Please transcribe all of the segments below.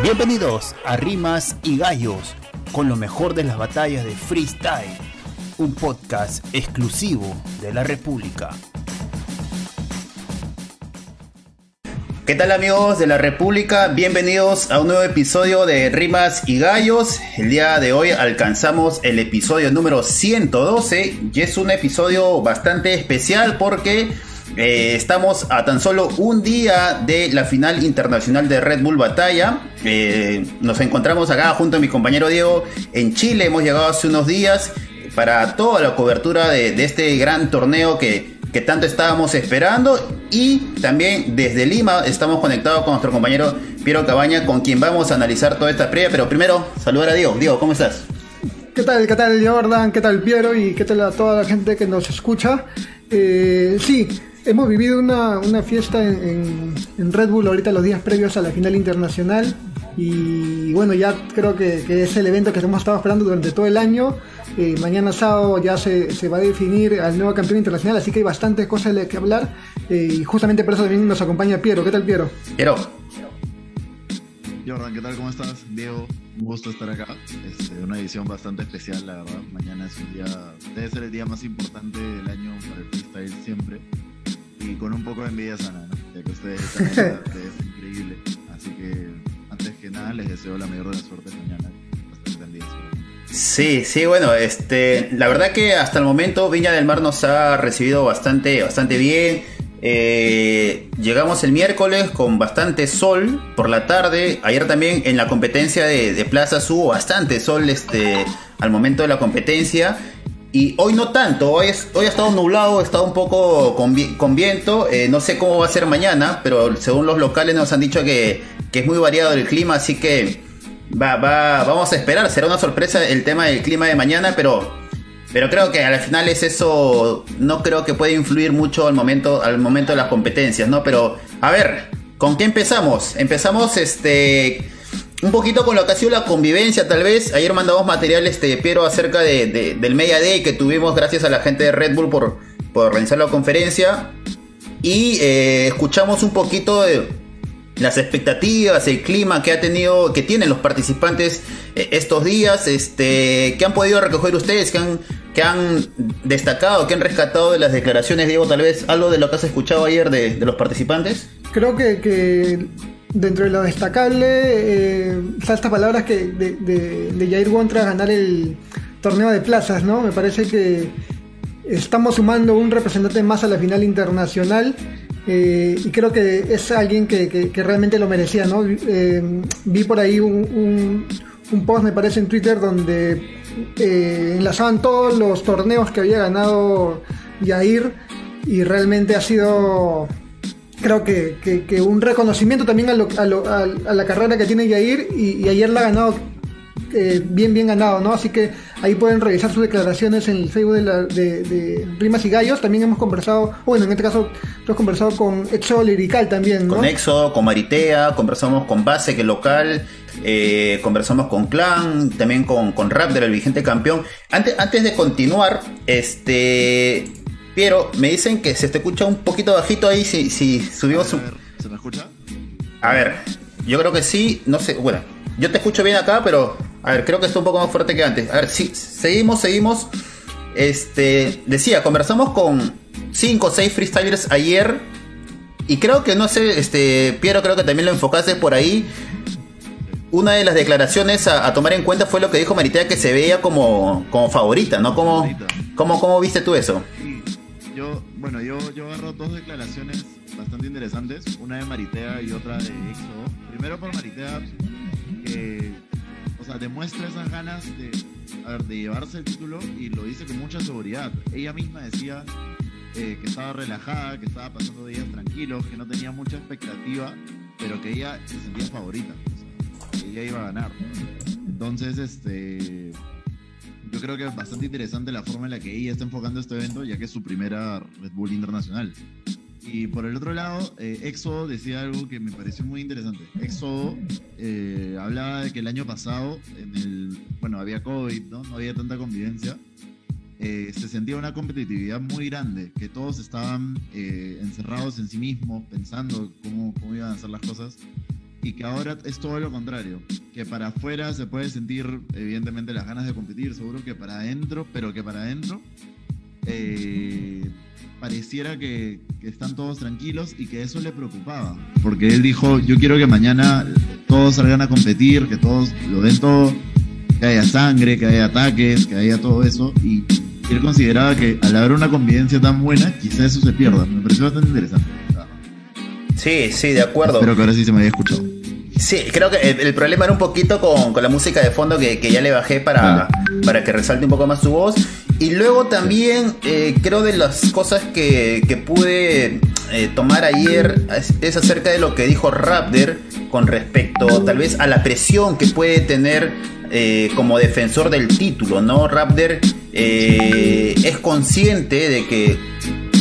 Bienvenidos a Rimas y Gallos, con lo mejor de las batallas de freestyle, un podcast exclusivo de la República. ¿Qué tal amigos de la República? Bienvenidos a un nuevo episodio de Rimas y Gallos. El día de hoy alcanzamos el episodio número 112 y es un episodio bastante especial porque eh, estamos a tan solo un día de la final internacional de Red Bull Batalla. Eh, nos encontramos acá junto a mi compañero Diego en Chile. Hemos llegado hace unos días para toda la cobertura de este gran torneo que que tanto estábamos esperando y también desde Lima estamos conectados con nuestro compañero Piero Cabaña con quien vamos a analizar toda esta previa, pero primero saludar a Diego. Diego, ¿cómo estás? ¿Qué tal? ¿Qué tal Jordan? ¿Qué tal Piero? Y qué tal a toda la gente que nos escucha. Eh, sí, hemos vivido una, fiesta en, Red Bull ahorita los días previos a la final internacional y bueno, ya creo que, que es el evento que hemos estado esperando durante todo el año eh, mañana sábado ya se, va a definir al nuevo campeón internacional, así que hay bastantes cosas de que hablar. Eh, y justamente por eso también nos acompaña Piero. ¿Qué tal, Piero? Piero. Jordan, ¿qué tal? ¿Cómo estás? Diego, un gusto estar acá. Es este, una edición bastante especial, la verdad. Mañana es un día, debe ser el día más importante del año para el freestyle siempre. Y con un poco de envidia sana, ¿no? Ya que ustedes están es increíble. Así que, antes que nada, les deseo la mayor de las suertes mañana. Bastante envidia. Sí, sí, bueno, este, la verdad que hasta el momento Viña del Mar nos ha recibido bastante, bastante bien. Eh, llegamos el miércoles con bastante sol por la tarde. Ayer también en la competencia de, de plazas hubo bastante sol este, al momento de la competencia. Y hoy no tanto, hoy, hoy ha estado nublado, ha estado un poco con, viento. Eh, no sé cómo va a ser mañana, pero según los locales nos han dicho que, que es muy variado el clima, así que va, va, vamos a esperar, será una sorpresa el tema del clima de mañana, pero, pero creo que al final es eso, no creo que pueda influir mucho al momento, al momento de las competencias, ¿no? Pero, a ver, ¿con qué empezamos? Empezamos este un poquito con lo que ha sido la convivencia, tal vez. Ayer mandamos material, este, Piero, acerca de, del Media Day que tuvimos gracias a la gente de Red Bull por, por organizar la conferencia. Y eh, escuchamos un poquito de, las expectativas, el clima que ha tenido, que tienen los participantes eh, estos días, este, que han podido recoger ustedes, que han, que han destacado, que han rescatado de las declaraciones, Diego, tal vez algo de lo que has escuchado ayer de, los participantes. Creo que, dentro de lo destacable, eh, estas palabras que de, de, de Jair Won tras ganar el torneo de plazas, ¿no? Me parece que estamos sumando un representante más a la final internacional eh, y creo que es alguien que, realmente lo merecía, ¿no? Eh, vi por ahí un, post, me parece, en Twitter donde eh, enlazaban todos los torneos que había ganado Yair y realmente ha sido, creo que, un reconocimiento también a, la carrera que tiene Yair y, y ayer la ha ganado bien, bien ganado, ¿no? Así que ahí pueden revisar sus declaraciones en el Facebook de, Rimas y Gallos. También hemos conversado, bueno, en este caso, hemos conversado con Exo Lirical también, ¿no? Con Exo, con Maritea, conversamos con Base, que es local. Eh, conversamos con Clan, también con, con Raptor, el vigente campeón. Antes, antes de continuar, este. Piero, me dicen que se te escucha un poquito bajito ahí si, si subimos su... ¿Se me escucha? A ver, yo creo que sí, no sé, bueno, yo te escucho bien acá, pero a ver, creo que está un poco más fuerte que antes. A ver, sí, seguimos, seguimos. Este, decía, conversamos con 5 o 6 freestylers ayer. Y creo que, no sé, este, Piero, creo que también lo enfocaste por ahí. Una de las declaraciones a, tomar en cuenta fue lo que dijo Maritea, que se veía como, como favorita, ¿no? ¿Cómo, cómo, cómo viste tú eso? Yo, bueno, yo, yo agarro dos declaraciones bastante interesantes, una de Maritea y otra de EXO. Primero por Maritea, que o sea, demuestra esas ganas de, de llevarse el título y lo dice con mucha seguridad. Ella misma decía eh, que estaba relajada, que estaba pasando días tranquilos, que no tenía mucha expectativa, pero que ella se sentía favorita, que ella iba a ganar. Entonces, este, yo creo que es bastante interesante la forma en la que ella está enfocando este evento, ya que es su primera Red Bull Internacional. Y por el otro lado, eh, Éxodo decía algo que me pareció muy interesante. Éxodo eh, hablaba de que el año pasado, en el, bueno, había COVID, ¿no? No había tanta convivencia. Eh, se sentía una competitividad muy grande, que todos estaban eh, encerrados en sí mismos, pensando cómo, cómo iban a hacer las cosas. Y que ahora es todo lo contrario. Que para afuera se puede sentir, evidentemente, las ganas de competir, seguro que para adentro, pero que para adentro eh, pareciera que, están todos tranquilos y que eso le preocupaba. Porque él dijo, yo quiero que mañana todos salgan a competir, que todos lo den todo, que haya sangre, que haya ataques, que haya todo eso. Y él consideraba que al haber una convivencia tan buena, quizás eso se pierda. Me pareció bastante interesante. Sí, sí, de acuerdo. Espero que ahora sí se me haya escuchado. Sí, creo que el, problema era un poquito con, la música de fondo que, ya le bajé para, para que resalte un poco más su voz. Y luego también eh, creo de las cosas que, pude eh, tomar ayer es, acerca de lo que dijo Raptor con respecto tal vez a la presión que puede tener eh, como defensor del título, ¿no? Raptor es consciente de que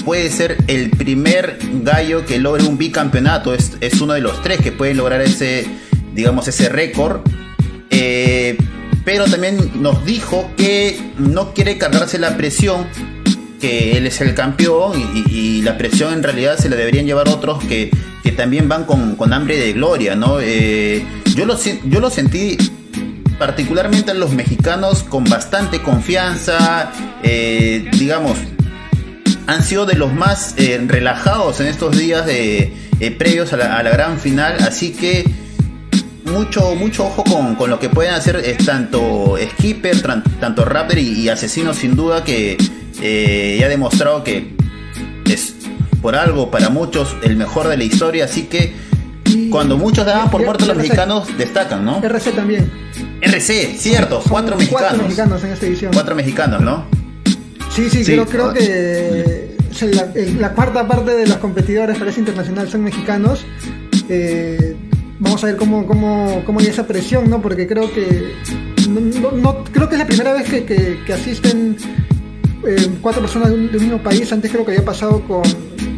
puede ser el primer gallo que logre un bicampeonato, es, uno de los tres que pueden lograr ese, digamos, ese récord pero también nos dijo que no quiere cargarse la presión, que él es el campeón y, la presión en realidad se la deberían llevar otros que, también van con, hambre de gloria, ¿no? Eh, yo, lo, yo lo sentí particularmente en los mexicanos con bastante confianza, eh, digamos, han sido de los más eh, relajados en estos días de, previos a la, a la gran final, así que mucho, mucho ojo con, lo que pueden hacer es tanto Skipper, tanto Raptor y, Asesino sin duda que eh, ya ha demostrado que es por algo para muchos el mejor de la historia, así que cuando muchos daban por muertos los mexicanos destacan, ¿no? RC también. RC, cierto, cuatro mexicanos. Cuatro mexicanos en esta edición. Cuatro mexicanos, ¿no? Sí, sí, creo, creo que la, cuarta parte de los competidores para ese internacional son mexicanos. Eh, vamos a ver cómo, cómo, cómo hay esa presión, ¿no? Porque creo que no, creo que es la primera vez que, que, asisten eh, cuatro personas de un, mismo país. Antes creo que había pasado con,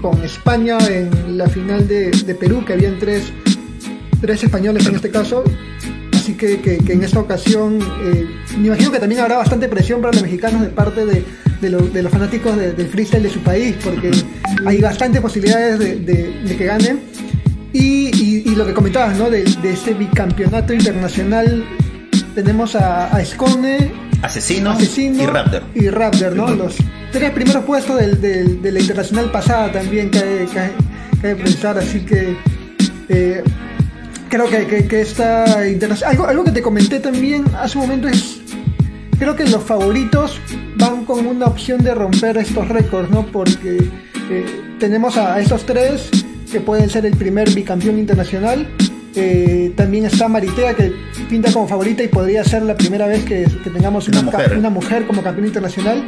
con España en la final de, de, Perú, que habían tres, tres españoles en este caso. Así que, que, en esta ocasión eh, me imagino que también habrá bastante presión para los mexicanos de parte de, de, los fanáticos del freestyle de su país, porque hay bastantes posibilidades de, que ganen. Y, lo que comentabas, ¿no? De, ese bicampeonato internacional, tenemos a, a Scone, Asesino, y Raptor. Y Raptor, ¿no? Los tres primeros puestos del, de la internacional pasada también que hay que pensar, así que eh, creo que, que, esta internacional... Algo, algo que te comenté también hace un momento es, creo que los favoritos van con una opción de romper estos récords, ¿no? Porque eh, tenemos a estos tres que pueden ser el primer bicampeón internacional. Eh, también está Maritea, que pinta como favorita y podría ser la primera vez que, tengamos una, mujer. como campeón internacional.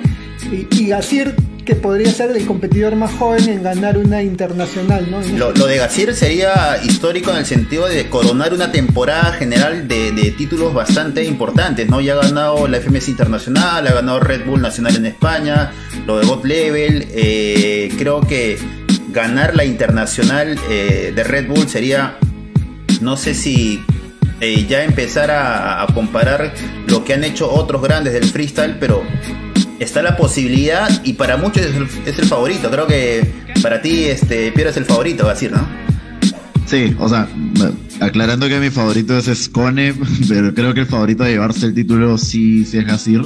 Y, y Gasir, que podría ser el competidor más joven en ganar una internacional. ¿no? Lo, de Gasir sería histórico en el sentido de coronar una temporada general de, títulos bastante importantes. ¿no? Ya ha ganado la FMS Internacional, ha ganado Red Bull Nacional en España, lo de God Level. Eh, creo que ganar la internacional eh, de Red Bull sería, no sé si eh, ya empezar a, comparar lo que han hecho otros grandes del freestyle, pero está la posibilidad y para muchos es el, favorito. Creo que para ti, este, Piero es el favorito, va a decir, ¿no? Sí, o sea, aclarando que mi favorito es Scone, pero creo que el favorito de llevarse el título sí, es Gasir.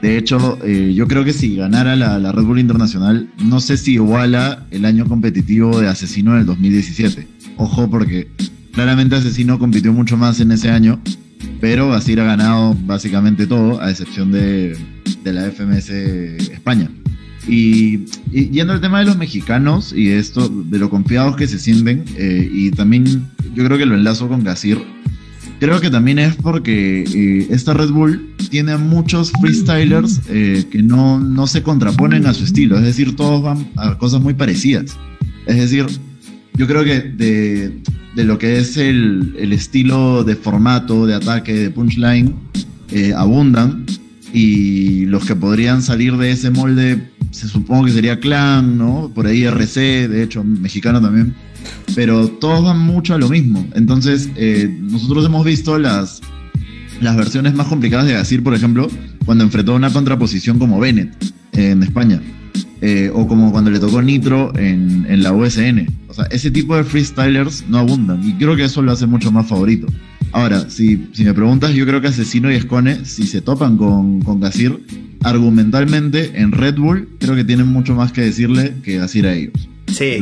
De hecho, eh, yo creo que si ganara la, Red Bull Internacional, no sé si iguala el año competitivo de Asesino en el 2017. Ojo, porque claramente Asesino compitió mucho más en ese año, pero Asir ha ganado básicamente todo, a excepción de, la FMS España. Y, yendo al tema de los mexicanos y de esto, de lo confiados que se sienten, eh, y también yo creo que lo enlazo con Gasir Creo que también es porque eh, esta Red Bull tiene a muchos freestylers eh, que no, no se contraponen a su estilo, es decir, todos van a cosas muy parecidas. Es decir, yo creo que de, de lo que es el, el, estilo de formato, de ataque, de punchline, eh, abundan. Y los que podrían salir de ese molde, se supongo que sería Clan, ¿no? Por ahí RC, de hecho, mexicano también pero todos van mucho a lo mismo. Entonces, eh, nosotros hemos visto las, las versiones más complicadas de Gasir, por ejemplo, cuando enfrentó una contraposición como Bennett en España. Eh, o como cuando le tocó Nitro en, en, la USN. O sea, ese tipo de freestylers no abundan y creo que eso lo hace mucho más favorito. Ahora, si, si me preguntas, yo creo que Asesino y Escone, si se topan con, con Gasir, argumentalmente en Red Bull, creo que tienen mucho más que decirle que Gasir a ellos. Sí.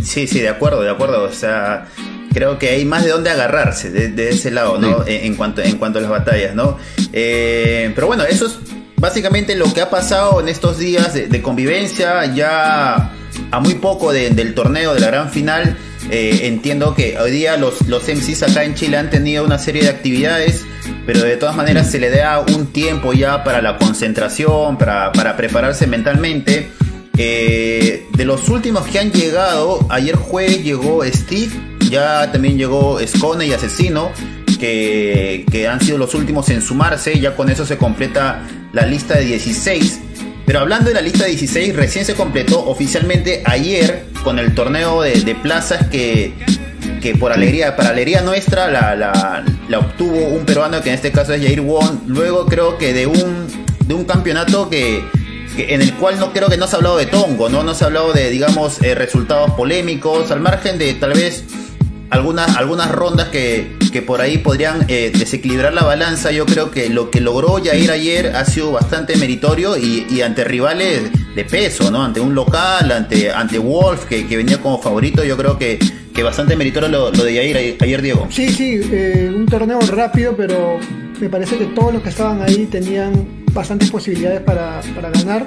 Sí, sí, de acuerdo, de acuerdo. O sea, creo que hay más de dónde agarrarse de, ese lado, ¿no? En, cuanto, en cuanto a las batallas, ¿no? Eh, pero bueno, eso es básicamente lo que ha pasado en estos días de, convivencia, ya a muy poco del torneo, de la gran final. Eh, entiendo que hoy día los, los MCs acá en Chile han tenido una serie de actividades, pero de todas maneras se le da un tiempo ya para la concentración, para, para prepararse mentalmente. Eh, de los últimos que han llegado, ayer jueves llegó Steve, ya también llegó Scone y Asesino, que, que, han sido los últimos en sumarse, ya con eso se completa la lista de 16. Pero hablando de la lista de 16, recién se completó oficialmente ayer con el torneo de, plazas que, que por alegría, para alegría nuestra, la, la, obtuvo un peruano que en este caso es Jair Won. Luego creo que de un, de un campeonato que en el cual no creo que no se ha hablado de Tongo, ¿no? No se ha hablado de, digamos, eh, resultados polémicos, al margen de tal vez algunas, algunas rondas que, que por ahí podrían eh, desequilibrar la balanza. Yo creo que lo que logró Jair ayer ha sido bastante meritorio y, ante rivales de peso, ¿no? Ante un local, ante, ante Wolf, que, venía como favorito, yo creo que, que bastante meritorio lo, de Jair ayer, Diego. Sí, sí, eh, un torneo rápido, pero me parece que todos los que estaban ahí tenían bastantes posibilidades para, para ganar.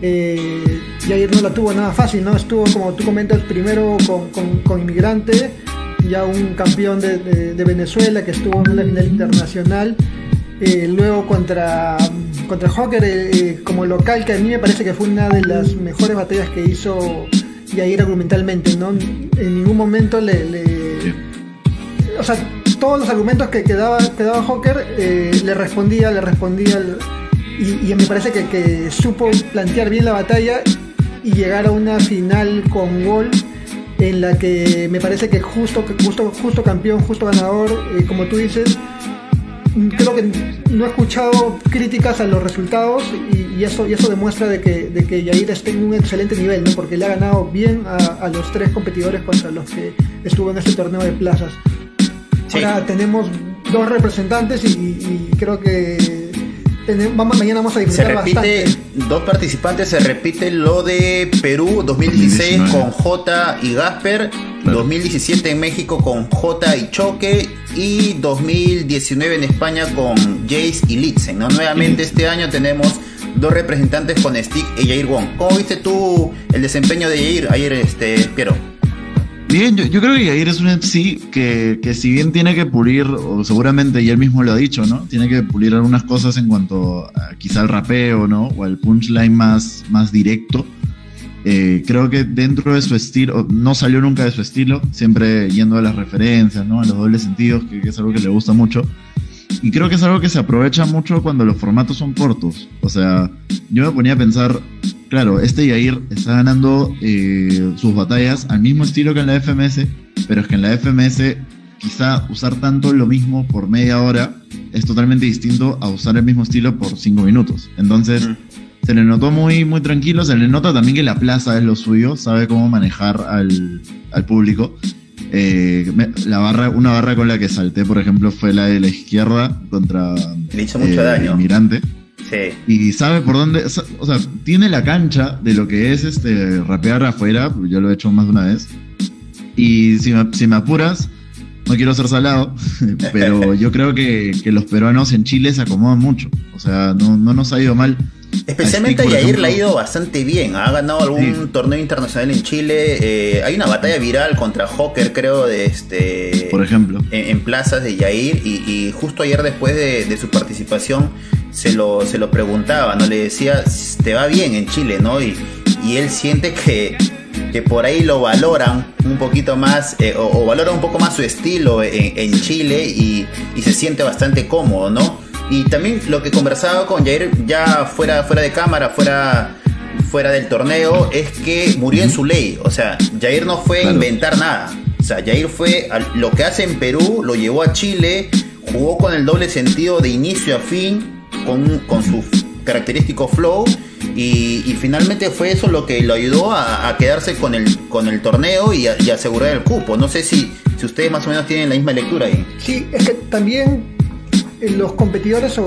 Eh, ayer no la tuvo nada fácil, ¿no? Estuvo, como tú comentas, primero con, con, Inmigrante, ya un campeón de, de, Venezuela que estuvo en una final internacional. Eh, luego contra, contra Hawker eh, como local, que a mí me parece que fue una de las mejores batallas que hizo Yair argumentalmente, ¿no? En ningún momento le... le o sea, todos los argumentos que, que daba, que daba Hawker le respondía, le respondía y, y me parece que, supo plantear bien la batalla y llegar a una final con Wall en la que me parece que justo, justo, justo campeón, justo ganador, eh, como tú dices, creo que no he escuchado críticas a los resultados y, eso, y eso demuestra de que, de que Yair está en un excelente nivel, ¿no? porque le ha ganado bien a, los tres competidores contra los que estuvo en este torneo de plazas. Ahora tenemos dos representantes y creo que mañana vamos a disfrutar se repite, Dos participantes, se repite lo de Perú 2016 con J y Gasper, 2017 en México con J y Choque y 2019 en España con Jace y Litzen. ¿no? Nuevamente este año tenemos dos representantes con Stick y Jair Wong. ¿Cómo viste tú el desempeño de Jair ayer, este, Piero? Bien, yo, creo que Yair es un MC que, que, si bien tiene que pulir, o seguramente y él mismo lo ha dicho, ¿no? Tiene que pulir algunas cosas en cuanto a quizá al rapeo, ¿no? O al punchline más, más directo. Eh, creo que dentro de su estilo, no salió nunca de su estilo, siempre yendo a las referencias, ¿no? A los dobles sentidos, que, que es algo que le gusta mucho. Y creo que es algo que se aprovecha mucho cuando los formatos son cortos. O sea, yo me ponía a pensar, claro, este Yair está ganando eh, sus batallas al mismo estilo que en la FMS, pero es que en la FMS quizá usar tanto lo mismo por media hora es totalmente distinto a usar el mismo estilo por cinco minutos. Entonces, se le notó muy, muy tranquilo, se le nota también que la plaza es lo suyo, sabe cómo manejar al, al público. Eh, la barra, una barra con la que salté, por ejemplo, fue la de la izquierda contra Le hizo mucho eh, daño. Inmigrante. Y sabe por dónde, o sea, tiene la cancha de lo que es este rapear afuera, yo lo he hecho más de una vez. Y si me, si me apuras, no quiero ser salado, pero yo creo que, que, los peruanos en Chile se acomodan mucho. O sea, no, no nos ha ido mal Especialmente a Yair le ha ido bastante bien. Ha ganado algún torneo internacional en Chile. Eh, hay una batalla viral contra Hawker, creo, de este. Por ejemplo. En, plazas de Yair. Y, justo ayer, después de, su participación, se lo, se lo preguntaba, ¿no? Le decía, te va bien en Chile, ¿no? Y, él siente que, que por ahí lo valoran un poquito más, eh, o, valoran un poco más su estilo en, Chile y, y se siente bastante cómodo, ¿no? Y también lo que conversaba con Jair ya fuera, fuera de cámara, fuera, fuera del torneo, es que murió en su ley. O sea, Jair no fue a inventar nada. O sea, Jair fue lo que hace en Perú, lo llevó a Chile, jugó con el doble sentido de inicio a fin, con, con su característico flow Y, finalmente fue eso lo que lo ayudó a, quedarse con el, con el torneo y, asegurar el cupo. No sé si, si ustedes más o menos tienen la misma lectura ahí. Sí, es que también los competidores o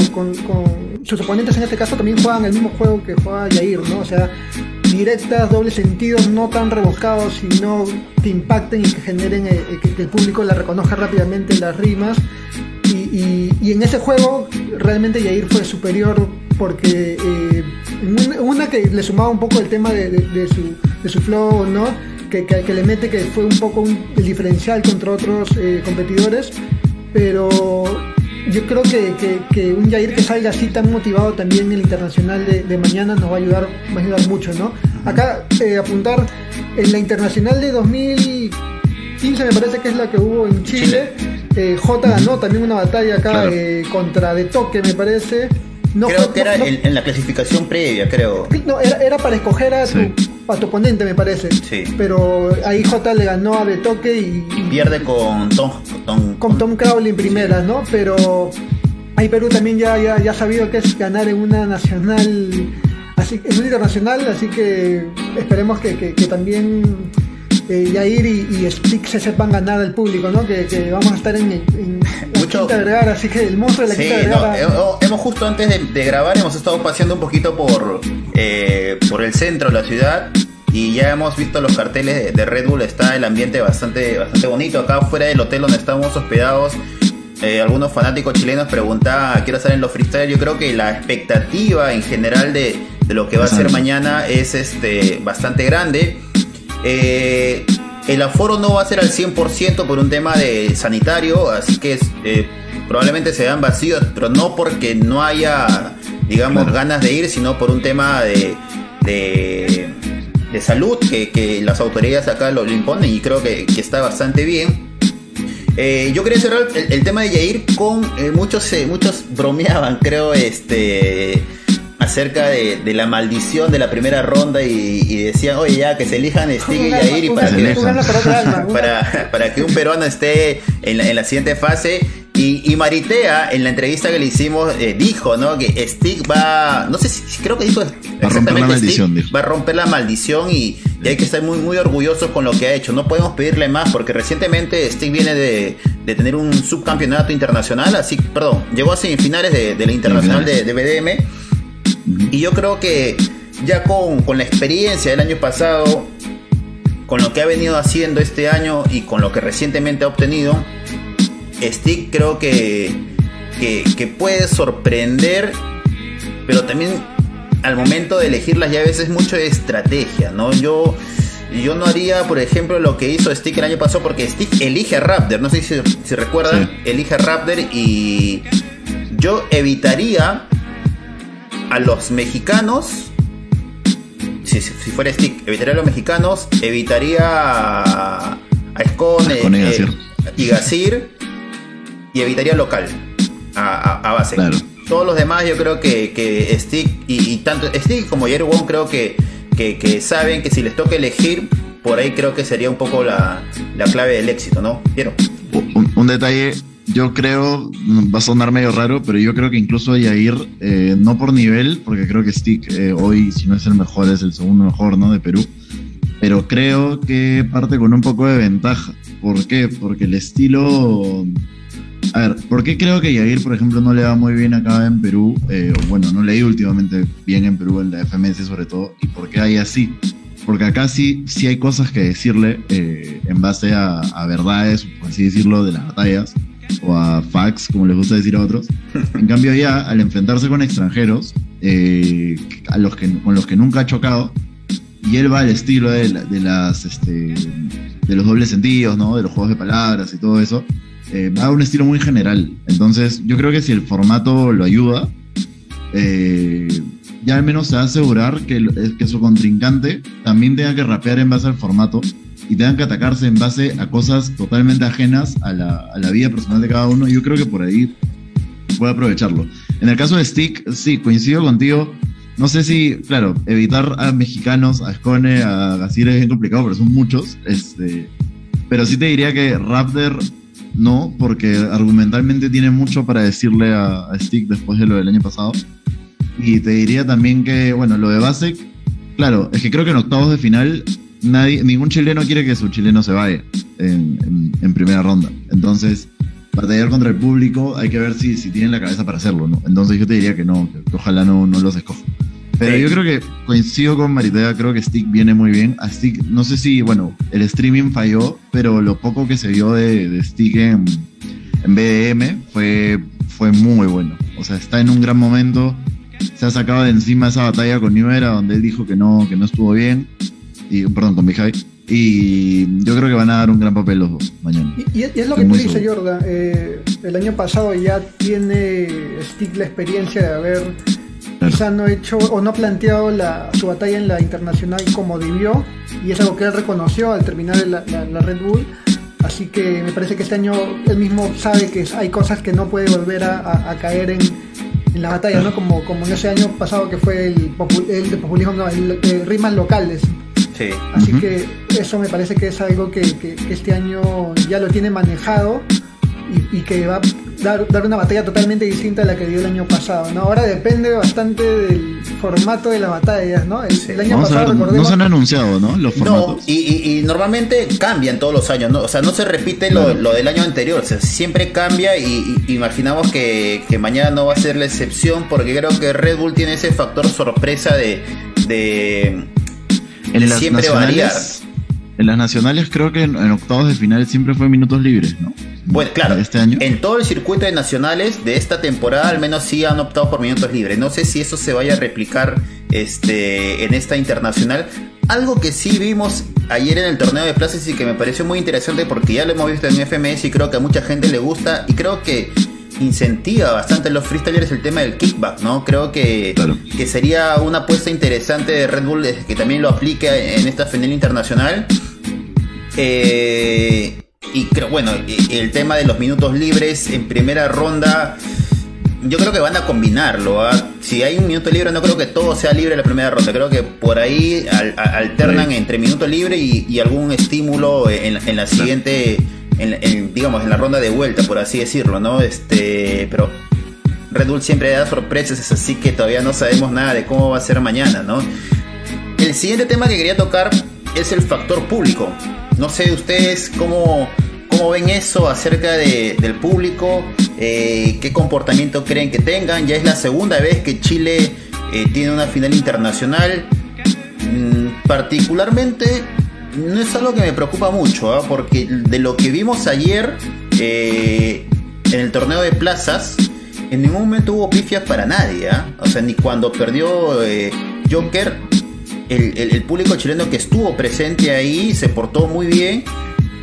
sus oponentes en este caso también juegan el mismo juego que juega Yair, ¿no? O sea, directas, dobles sentidos, no tan rebuscados, sino que impacten y que generen eh, eh, que, el público la reconozca rápidamente en las rimas. Y, y, en ese juego realmente Yair fue superior porque eh, una, que le sumaba un poco el tema de, su, flow, ¿no? Que, le mete que fue un poco el diferencial contra otros competidores, pero yo creo que, que, un Jair que salga así tan motivado también en el internacional de, mañana nos va a ayudar, va a ayudar mucho, ¿no? Acá eh, apuntar en la internacional de 2015 me parece que es la que hubo en Chile. Eh, J ganó también una batalla acá eh, contra De Toque, me parece creo que era en, la clasificación previa, creo. No, era, para escoger a, tu, oponente, me parece. Sí. Pero ahí J le ganó a Betoque y, y pierde con Tom, con, Tom Crowley en primeras, ¿no? Pero ahí Perú también ya, ya, ya ha sabido que es ganar en una nacional, así, en una internacional, así que esperemos que, que, que también eh, Yair y, y Stick se sepan ganar al público, ¿no? Que, vamos a estar en, en, Mucho... Quinta así que el monstruo de la Quinta Vergara. hemos, justo antes de, grabar, hemos estado paseando un poquito por, eh, por el centro de la ciudad y ya hemos visto los carteles de, Red Bull, está el ambiente bastante, bastante bonito. Acá fuera del hotel donde estamos hospedados, eh, algunos fanáticos chilenos preguntaban, quiero estar en los freestyle. Yo creo que la expectativa en general de, de lo que va a ser mañana es este, bastante grande. Eh, el aforo no va a ser al 100% por un tema de sanitario, así que eh, probablemente se vean vacíos, pero no porque no haya, digamos, ganas de ir, sino por un tema de, de, salud que, las autoridades acá lo, imponen y creo que, está bastante bien. Eh, yo quería cerrar el, tema de Yair con muchos, muchos bromeaban, creo, este acerca de, de, la maldición de la primera ronda y, decían, oye, ya que se elijan Stig y Yair y para que, para, para que un peruano esté en la, en la siguiente fase. Y, y, Maritea, en la entrevista que le hicimos, eh, dijo, ¿no? Que Stig va, no sé si, creo que dijo va a romper la maldición, va a romper la maldición y, y, hay que estar muy, muy orgullosos con lo que ha hecho. No podemos pedirle más porque recientemente Stig viene de, de tener un subcampeonato internacional, así, perdón, llegó a semifinales de, de la internacional de, de BDM y yo creo que ya con, la experiencia del año pasado, con lo que ha venido haciendo este año y con lo que recientemente ha obtenido, Stick creo que, que, puede sorprender, pero también al momento de elegir las llaves es mucho de estrategia, ¿no? Yo, yo no haría, por ejemplo, lo que hizo Stick el año pasado, porque Stick elige a Raptor, no sé si, si recuerdan, elige a Raptor y yo evitaría a los mexicanos. Si, si, fuera Stick, evitaría a los mexicanos, evitaría a, a Escone, eh, y, Gasir. y evitaría local a, base. Todos los demás yo creo que, que Stick y, tanto Stick como Jerry Wong creo que, que, saben que si les toca elegir, por ahí creo que sería un poco la, la clave del éxito, ¿no? Quiero. un detalle yo creo, va a sonar medio raro, pero yo creo que incluso Yair, eh, no por nivel, porque creo que Stick eh, hoy, si no es el mejor, es el segundo mejor, ¿no? De Perú. Pero creo que parte con un poco de ventaja. ¿Por qué? Porque el estilo. A ver, ¿por qué creo que Yair, por ejemplo, no le va muy bien acá en Perú? Eh, bueno, no leí últimamente bien en Perú, en la FMS sobre todo. ¿Y por qué hay así? Porque acá sí, sí hay cosas que decirle en base a, a verdades, por así decirlo, de las batallas o a fax, como les gusta decir a otros. En cambio, ya al enfrentarse con extranjeros, eh, a los que, con los que nunca ha chocado, y él va al estilo de, las, este, de los dobles sentidos, ¿no? de los juegos de palabras y todo eso, eh, va a un estilo muy general. Entonces, yo creo que si el formato lo ayuda, eh, ya al menos se va a asegurar que, que su contrincante también tenga que rapear en base al formato y tengan que atacarse en base a cosas totalmente ajenas a la, a la vida personal de cada uno, yo creo que por ahí puede aprovecharlo. En el caso de Stick, sí, coincido contigo. No sé si, claro, evitar a mexicanos, a Escone, a Gasir es bien complicado, pero son muchos. Este, pero sí te diría que Raptor no, porque argumentalmente tiene mucho para decirle a, Stick después de lo del año pasado. Y te diría también que, bueno, lo de Basek, claro, es que creo que en octavos de final nadie, ningún chileno quiere que su chileno se vaya en, primera ronda. Entonces, batallar contra el público hay que ver si, si tienen la cabeza para hacerlo, ¿no? Entonces yo te diría que no, que, ojalá no, no los escoja. Pero yo creo que coincido con Maritea, creo que Stick viene muy bien. A Stick, no sé si, bueno, el streaming falló, pero lo poco que se vio de, de Stick en, en BDM fue, fue muy bueno. O sea, está en un gran momento. Se ha sacado de encima esa batalla con New Era, donde él dijo que no, que no estuvo bien. Y, perdón, con Bihai. Y yo creo que van a dar un gran papel los dos mañana. Y, es lo que tú dices, Jordan. Eh, el año pasado ya tiene Stick la experiencia de haber quizá no hecho o no planteado la, su batalla en la internacional como debió. Y es algo que él reconoció al terminar la, Red Bull. Así que me parece que este año él mismo sabe que hay cosas que no puede volver a, caer en, en, la batalla, ¿no? Como, como en ese año pasado que fue el, el de populismo, no, el, rimas locales. Así que eso me parece que es algo que, este año ya lo tiene manejado y, que va a dar, dar, una batalla totalmente distinta a la que dio el año pasado. ¿no? Ahora depende bastante del formato de las batallas. ¿no? El, año pasado, No se han anunciado ¿no? los formatos. No, y, normalmente cambian todos los años. ¿no? O sea, no se repite lo, del año anterior. O sea, siempre cambia y, imaginamos que, mañana no va a ser la excepción porque creo que Red Bull tiene ese factor sorpresa de en las nacionales, En las nacionales creo que en, octavos de final siempre fue minutos libres, ¿no? Bueno, claro, este año. en todo el circuito de nacionales de esta temporada al menos sí han optado por minutos libres. No sé si eso se vaya a replicar este, en esta internacional. Algo que sí vimos ayer en el torneo de plazas y que me pareció muy interesante porque ya lo hemos visto en FMS y creo que a mucha gente le gusta y creo que incentiva bastante los freestylers el tema del kickback, ¿no? Creo que, que sería una apuesta interesante de Red Bull que también lo aplique en esta final internacional. Eh, y creo, bueno, el tema de los minutos libres en primera ronda, yo creo que van a combinarlo. ¿ah? Si hay un minuto libre, no creo que todo sea libre en la primera ronda. Creo que por ahí alternan entre minuto libre y, algún estímulo en, en la siguiente en, digamos, en la ronda de vuelta, por así decirlo, ¿no? Este, pero Red Bull siempre da sorpresas, así que todavía no sabemos nada de cómo va a ser mañana, ¿no? El siguiente tema que quería tocar es el factor público. No sé ustedes cómo, cómo ven eso acerca del público, eh, qué comportamiento creen que tengan. Ya es la segunda vez que Chile eh, tiene una final internacional. Mm, particularmente no es algo que me preocupa mucho, ¿ah? porque de lo que vimos ayer eh, en el torneo de plazas, en ningún momento hubo pifias para nadie. ¿ah? O sea, ni cuando perdió eh, Joker, el, público chileno que estuvo presente ahí se portó muy bien.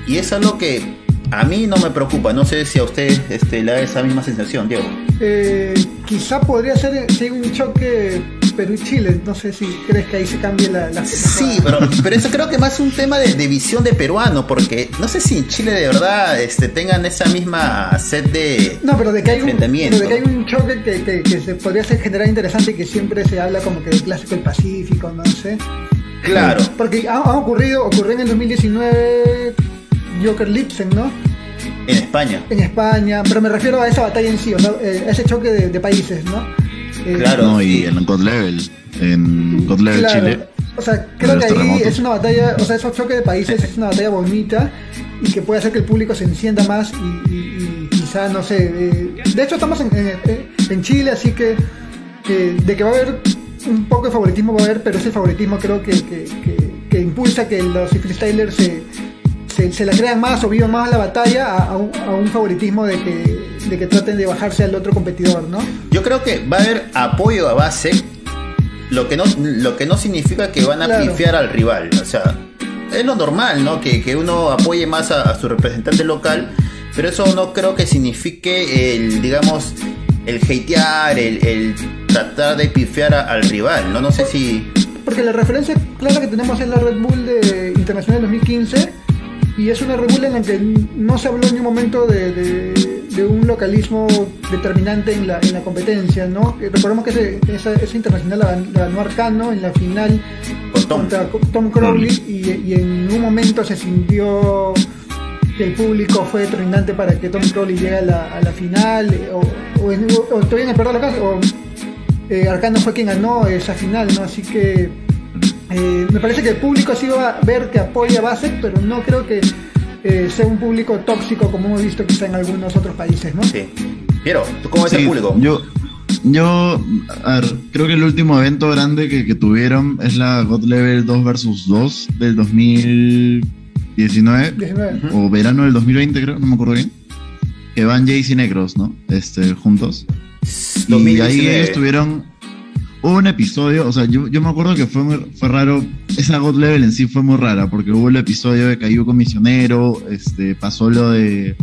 Y es algo que a mí no me preocupa. No sé si a usted este, le da esa misma sensación, Diego. Eh, quizá podría ser un choque Perú y Chile. No sé si crees que ahí se cambie la, la Sí, pero, pero, eso creo que más un tema de, visión de peruano, porque no sé si en Chile de verdad este, tengan esa misma sed de No, pero de que, hay, un, de que hay un choque que, que, se podría ser generar interesante y que siempre se habla como que del clásico del Pacífico, no sé. Claro. Porque ha, ocurrido, ocurrió en el 2019 Joker Lipsen, ¿no? En España. En España, pero me refiero a esa batalla en sí, o sea, eh, ese choque de, de países, ¿no? Eh, claro, y en God Level, en God Level Chile. O sea, creo que ahí es una batalla, o sea, esos choques de países es una batalla bonita y que puede hacer que el público se encienda más y, quizá, no sé, eh, de hecho estamos en, en, Chile, así que de que va a haber un poco de favoritismo va a haber, pero ese favoritismo creo que, que, que impulsa que los freestylers se, se, se, la crean más o vivan más la batalla a, un, a un favoritismo de que de que traten de bajarse al otro competidor, ¿no? Yo creo que va a haber apoyo a base, lo que no, lo que no significa que van a claro. al rival. O sea, es lo normal, ¿no? Que, que uno apoye más a, su representante local, pero eso no creo que signifique el, digamos, el hatear, el, el tratar de pifiar al rival, ¿no? No sé si... Porque la referencia clara que tenemos es la Red Bull de Internacional 2015 y es una Red Bull en la que no se habló en ningún momento de de un localismo determinante en la, en la competencia, ¿no? Eh, recordemos que ese, esa, internacional la, ganó Arcano en la final contra Tom Crowley y, en ningún momento se sintió que el público fue determinante para que Tom Crowley llegue a la, a la final eh, o, o, o, todavía en el o eh, Arcano fue quien ganó esa final, ¿no? Así que eh, me parece que el público sí va a ver que apoya a Basek, pero no creo que eh, sea un público tóxico como hemos visto quizá en algunos otros países, ¿no? Sí. Piero, ¿tú cómo ves Sí, el público? Yo, yo, a ver, creo que el último evento grande que, que tuvieron es la God Level 2 vs 2 del 2019 19. o verano del 2020, creo, no me acuerdo bien. Que van Jace y Necros, ¿no? Este, juntos. Y ahí 2019. ellos tuvieron hubo un episodio, o sea, yo, yo me acuerdo que fue, muy- fue raro, esa God Level en sí fue muy rara, porque hubo el episodio de hubo comisionero, este, pasó lo de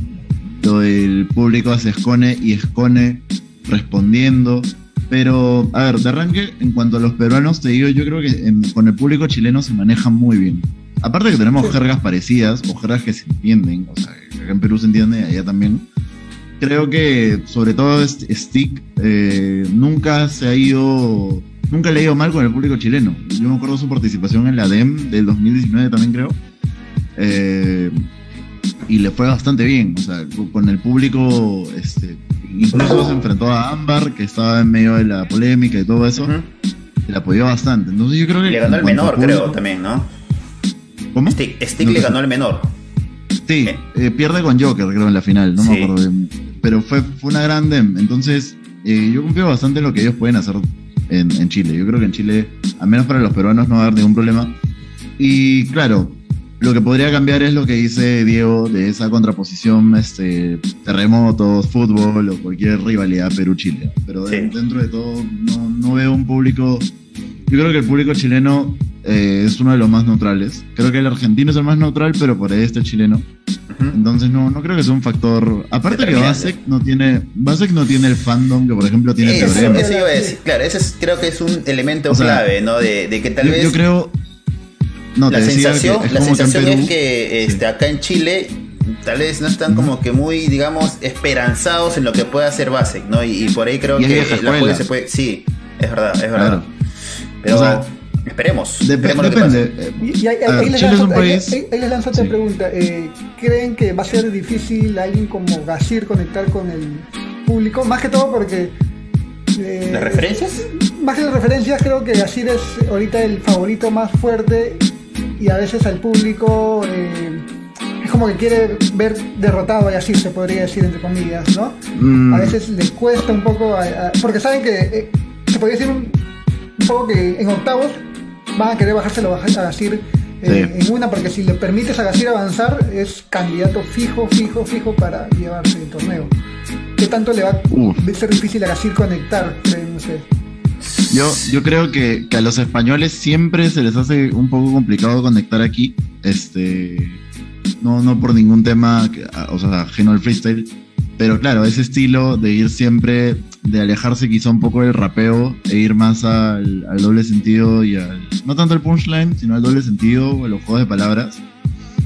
lo del público hacia Escone y Escone respondiendo. Pero, a ver, de arranque, en cuanto a los peruanos, te digo, yo creo que en- con el público chileno se manejan muy bien. Aparte que tenemos jergas parecidas, o jergas que se entienden, o sea, que acá en Perú se entiende allá también. Creo que, sobre todo, Stick eh, nunca se ha ido, nunca le ha ido mal con el público chileno. Yo me acuerdo su participación en la DEM del 2019 también, creo. Eh, y le fue bastante bien, o sea, con el público, este, incluso se enfrentó a Ámbar, que estaba en medio de la polémica y todo eso, Ujú. y le apoyó bastante. Entonces yo creo que... Le ganó el menor, creo, también, ¿no? ¿Cómo? Stick, Stick No le ganó al menor. Sí, eh, pierde con Joker, creo, en la final, no Sí. me acuerdo bien. Pero fue, fue una gran dem. Entonces, eh, yo confío bastante en lo que ellos pueden hacer en, en Chile. Yo creo que en Chile, al menos para los peruanos, no va a haber ningún problema. Y claro, lo que podría cambiar es lo que dice Diego de esa contraposición, este, terremotos, fútbol o cualquier rivalidad Perú-Chile. Pero Sí. dentro de todo, no, no veo un público. Yo creo que el público chileno eh, es uno de los más neutrales. Creo que el argentino es el más neutral, pero por ahí está el chileno. Entonces no, no creo que sea un factor. Aparte que. Basek no tiene. Basek no tiene el fandom que por ejemplo tiene Eso, Teorema. eso iba a decir, claro, ese es, creo que es un elemento O sea, clave, ¿no? De, de que tal yo, vez yo creo. No, la que sensación, la que en sensación Perú- es que este, acá en Chile tal vez no están como que muy, digamos, esperanzados en lo que pueda hacer Basek, ¿no? Y, y por ahí creo Y que la escuela. puede, se puede. Sí, es verdad, es verdad. Claro. Pero O sea, esperemos. Dep- esperemos lo que depende. Y, y ahí, A ver, ahí les lanzo, un ahí- país- ahí- ahí les lanzo otra Sí. pregunta. Eh, ¿Creen que va a ser difícil alguien como Gasir conectar con el público? Más que todo porque... eh, ¿Las referencias? Más que las referencias, creo que Gasir es ahorita el favorito más fuerte y a veces al público eh, es como que quiere ver derrotado a Gasir, se podría decir entre comillas, ¿no? mm, a veces les cuesta un poco, a- a- porque saben que eh, se podría decir un, que en octavos van a querer bajárselo a Gasir eh, en una, porque si le permites a Gasir avanzar, es candidato fijo, fijo, fijo para llevarse el torneo. ¿Qué tanto le va a ser difícil a Gasir conectar, creen ustedes? Yo, yo creo que, que a los españoles siempre se les hace un poco complicado conectar aquí. Este. No, no por ningún tema, o sea, ajeno al freestyle. Pero claro, ese estilo de ir siempre, de alejarse quizá un poco del rapeo e ir más al, al doble sentido y al. No tanto al punchline, sino al doble sentido o a los juegos de palabras,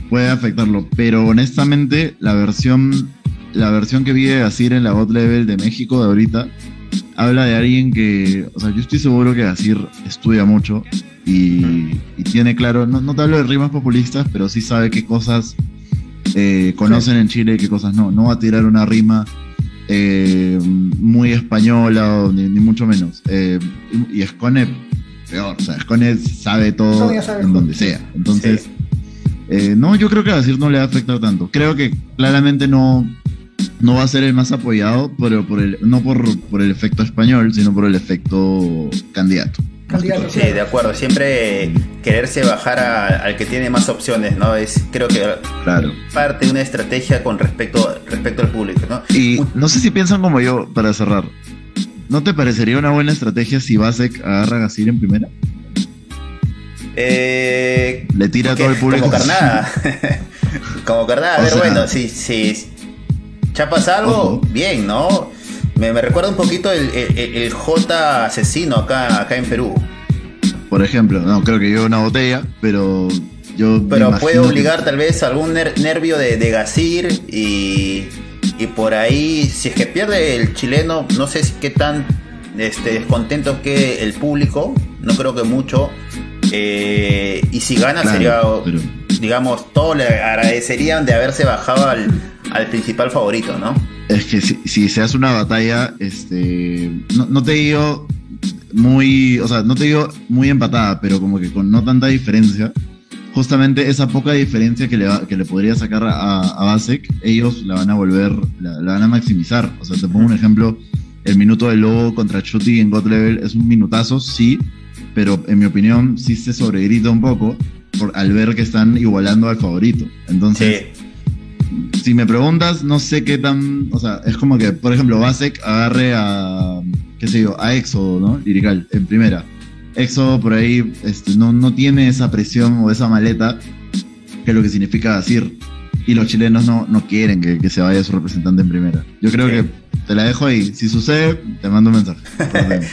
puede afectarlo. Pero honestamente, la versión. La versión que vi de Asir en la bot level de México de ahorita habla de alguien que, o sea, yo estoy seguro que Asir estudia mucho y, y tiene claro, no, no te hablo de rimas populistas, pero sí sabe qué cosas eh, conocen en Chile y qué cosas no. No va a tirar una rima eh, muy española o ni, ni mucho menos. Eh, y, Escone, peor, o sea, Escone sabe todo sabe en donde sea. Entonces, eh, no, yo creo que a Asir no le va a afectar tanto. Creo que claramente no, no va a ser el más apoyado, pero por el, no por, por el efecto español, sino por el efecto candidato. Sí, de acuerdo. Siempre quererse bajar a- al que tiene más opciones, ¿no? Es creo que Claro. parte de una estrategia con respecto, respecto al público, ¿no? Y no sé si piensan como yo, para cerrar. ¿No te parecería una buena estrategia si Basek agarra a Gasir en primera? Eh, Le tira a todo el público. Como carnada. como carnada. A O ver, sea- bueno, si, si ya pasa algo, Ojo. bien, ¿no? Me, me recuerda un poquito el, el- J asesino acá, acá en Perú. Por ejemplo, no creo que lleve una botella, pero yo. Pero puede que- obligar tal vez a algún ner- nervio de, de Gasir y, y por ahí, si es que pierde el chileno, no sé si qué tan este, descontentos que el público, no creo que mucho. eh, y si gana Claro, sería, pero- digamos, todos le agradecerían de haberse bajado al, al principal favorito, ¿no? Es que si, se hace una batalla, este. No, no te digo. muy, o sea, no te digo muy empatada, pero como que con no tanta diferencia, justamente esa poca diferencia que le, que le podría sacar a, a Basek, ellos la van a volver, la, van a maximizar. O sea, te pongo un ejemplo, el minuto de Lobo contra Chuti en God Level es un minutazo, sí, pero en mi opinión sí se sobregrita un poco por, al ver que están igualando al favorito. Entonces, si me preguntas, no sé qué tan, o sea, es como que, por ejemplo, Basek agarre a, qué sé yo, a Exo, ¿no? Lirical, en primera. Exo por ahí este, no, no tiene esa presión o esa maleta que es lo que significa decir. Y los chilenos no, no quieren que, que se vaya su representante en primera. Yo creo que te la dejo ahí. Si sucede, te mando un mensaje.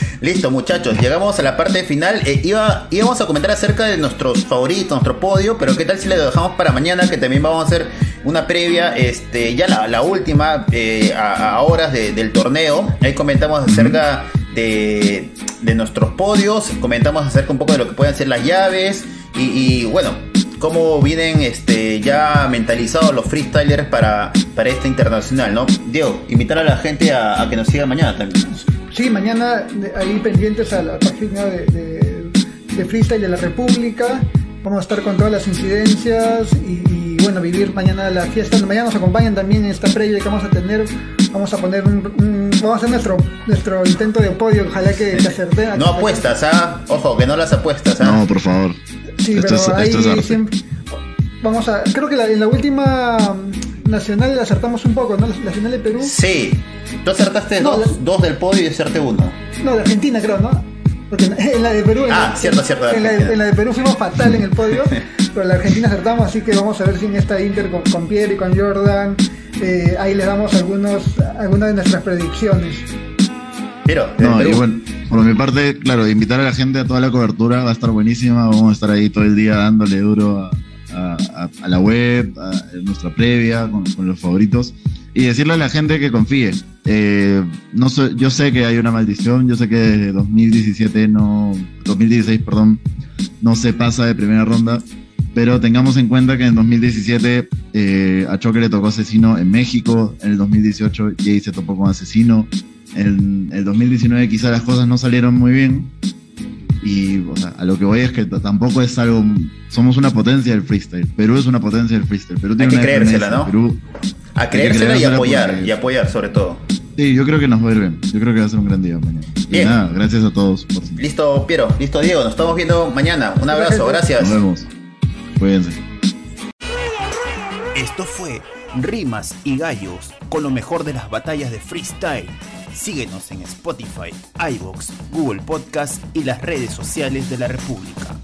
Listo, muchachos. Llegamos a la parte final. Eh, iba, íbamos a comentar acerca de nuestros favoritos, nuestro podio, pero ¿qué tal si le dejamos para mañana? Que también vamos a hacer una previa, este, ya la, última, eh, a, horas del torneo. Ahí comentamos acerca de, de, nuestros podios, comentamos acerca un poco de lo que pueden ser las llaves y bueno, cómo vienen este, ya mentalizados los freestylers para, para este internacional, ¿no? Diego, invitar a la gente a, que nos siga mañana también. Sí, mañana ahí pendientes a la página de, Freestyle de la República. Vamos a estar con todas las incidencias y, bueno, vivir mañana la fiesta. Mañana nos acompañan también en esta previa que vamos a tener. Vamos a poner un, vamos a hacer nuestro nuestro intento de podio, ojalá que, que acerte. No apuestas, ¿ah? Ojo, que no las apuestas, ¿ah? No, por favor. Sí, pero ahí siempre, vamos a. Creo que en la última mm, nacional acertamos un poco, ¿no? La, final de Perú. Sí. Tú acertaste dos, dos del podio y acerté uno. No, de Argentina creo, ¿no? Porque en la de Perú. Ah, cierto, cierto. En la, de Perú fuimos fatal en el podio, pero en la Argentina acertamos, así que vamos a ver si en esta Inter con, con Pierre y con Jordan, eh, ahí le damos algunos, algunas de nuestras predicciones. Pero, no, y bueno, por mi parte, claro, invitar a la gente a toda la cobertura va a estar buenísima. Vamos a estar ahí todo el día dándole duro a, la web, a, nuestra previa, con, los favoritos. Y decirle a la gente que confíe. Eh, no yo sé que hay una maldición, yo sé que desde 2017 no, 2016, perdón, no se pasa de primera ronda, pero tengamos en cuenta que en 2017 eh, a Choque le tocó Asesino en México, en el 2018 Jay se topó con Asesino, en el 2019 quizá las cosas no salieron muy bien. Y o sea, a lo que voy es que tampoco es algo. Somos una potencia del freestyle. Perú es una potencia del freestyle. Perú tiene hay que creérsela, ¿no? Perú, a creérsela, y apoyar. Y apoyar, sobre todo. Sí, yo creo que nos va a ir bien. Yo creo que va a ser un gran día mañana. Bien. Y nada, gracias a todos por Listo, Piero. Listo, Diego. Nos estamos viendo mañana. Un abrazo. Gracias. Nos vemos. Cuídense. Esto fue Rimas y Gallos con lo mejor de las batallas de freestyle Síguenos en Spotify, iBox, Google Podcast y las redes sociales de la República.